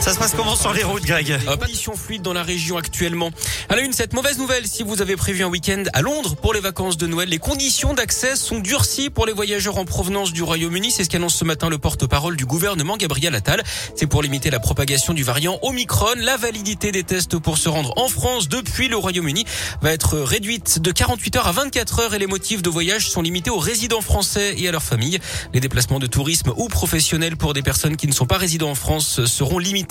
Ça se passe comment sur les routes, Greg euh, Conditions fluides dans la région actuellement. À une, cette mauvaise nouvelle, si vous avez prévu un week-end à Londres pour les vacances de Noël, les conditions d'accès sont durcies pour les voyageurs en provenance du Royaume-Uni. C'est ce qu'annonce ce matin le porte-parole du gouvernement, Gabriel Attal. C'est pour limiter la propagation du variant Omicron. La validité des tests pour se rendre en France depuis le Royaume-Uni va être réduite de 48 heures à 24 heures et les motifs de voyage sont limités aux résidents français et à leurs familles. Les déplacements de tourisme ou professionnels pour des personnes qui ne sont pas résidents en France seront limités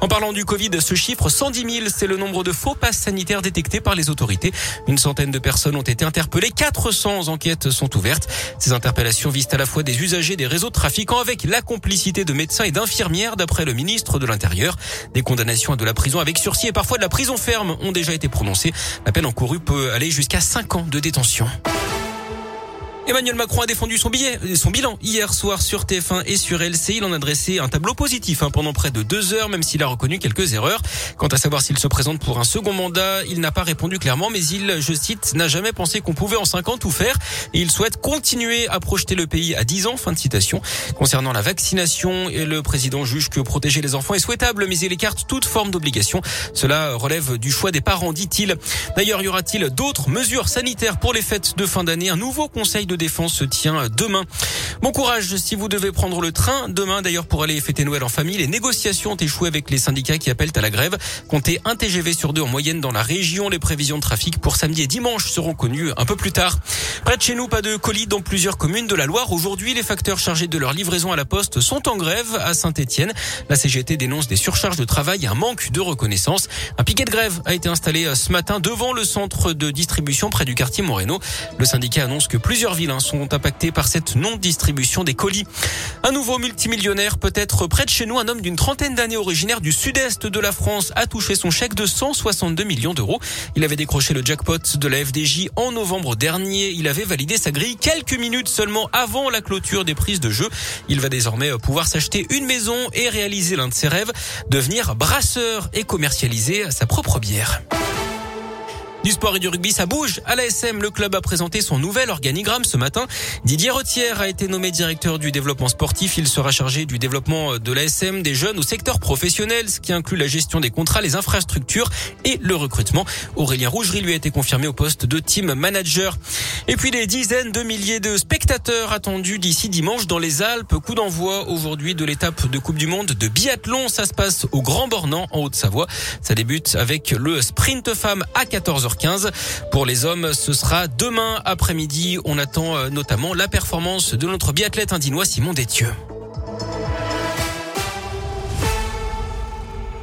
en parlant du Covid, ce chiffre 110 000, c'est le nombre de faux passes sanitaires détectés par les autorités. Une centaine de personnes ont été interpellées, 400 enquêtes sont ouvertes. Ces interpellations visent à la fois des usagers des réseaux de trafiquants avec la complicité de médecins et d'infirmières d'après le ministre de l'Intérieur. Des condamnations à de la prison avec sursis et parfois de la prison ferme ont déjà été prononcées. La peine encourue peut aller jusqu'à 5 ans de détention. Emmanuel Macron a défendu son billet, son bilan hier soir sur TF1 et sur LCI. Il en a dressé un tableau positif hein, pendant près de deux heures, même s'il a reconnu quelques erreurs. Quant à savoir s'il se présente pour un second mandat, il n'a pas répondu clairement, mais il, je cite, n'a jamais pensé qu'on pouvait en cinq ans tout faire. Il souhaite continuer à projeter le pays à 10 ans. Fin de citation. Concernant la vaccination, le président juge que protéger les enfants est souhaitable, mais il écarte toute forme d'obligation. Cela relève du choix des parents, dit-il. D'ailleurs, y aura-t-il d'autres mesures sanitaires pour les fêtes de fin d'année? Un nouveau conseil de défense se tient demain. Bon courage si vous devez prendre le train demain d'ailleurs pour aller fêter Noël en famille. Les négociations ont échoué avec les syndicats qui appellent à la grève. Comptez un TGV sur deux en moyenne dans la région. Les prévisions de trafic pour samedi et dimanche seront connues un peu plus tard. Près de chez nous, pas de colis dans plusieurs communes de la Loire. Aujourd'hui, les facteurs chargés de leur livraison à la poste sont en grève à Saint-Etienne. La CGT dénonce des surcharges de travail et un manque de reconnaissance. Un piquet de grève a été installé ce matin devant le centre de distribution près du quartier Moreno. Le syndicat annonce que plusieurs villes hein, sont impactées par cette non-distribution des colis. Un nouveau multimillionnaire peut-être près de chez nous, un homme d'une trentaine d'années originaire du sud-est de la France a touché son chèque de 162 millions d'euros. Il avait décroché le jackpot de la FDJ en novembre dernier. Il avait validé sa grille quelques minutes seulement avant la clôture des prises de jeu. Il va désormais pouvoir s'acheter une maison et réaliser l'un de ses rêves, devenir brasseur et commercialiser sa propre bière. Du sport et du rugby, ça bouge. À l'ASM, le club a présenté son nouvel organigramme ce matin. Didier Retière a été nommé directeur du développement sportif. Il sera chargé du développement de l'ASM, des jeunes au secteur professionnel, ce qui inclut la gestion des contrats, les infrastructures et le recrutement. Aurélien Rougerie lui a été confirmé au poste de team manager. Et puis des dizaines de milliers de spectateurs attendus d'ici dimanche dans les Alpes. Coup d'envoi aujourd'hui de l'étape de Coupe du Monde de biathlon. Ça se passe au Grand Bornand en Haute-Savoie. Ça débute avec le sprint femme à 14h. 15 Pour les hommes, ce sera demain après-midi. On attend euh, notamment la performance de notre biathlète indinois Simon Détieux.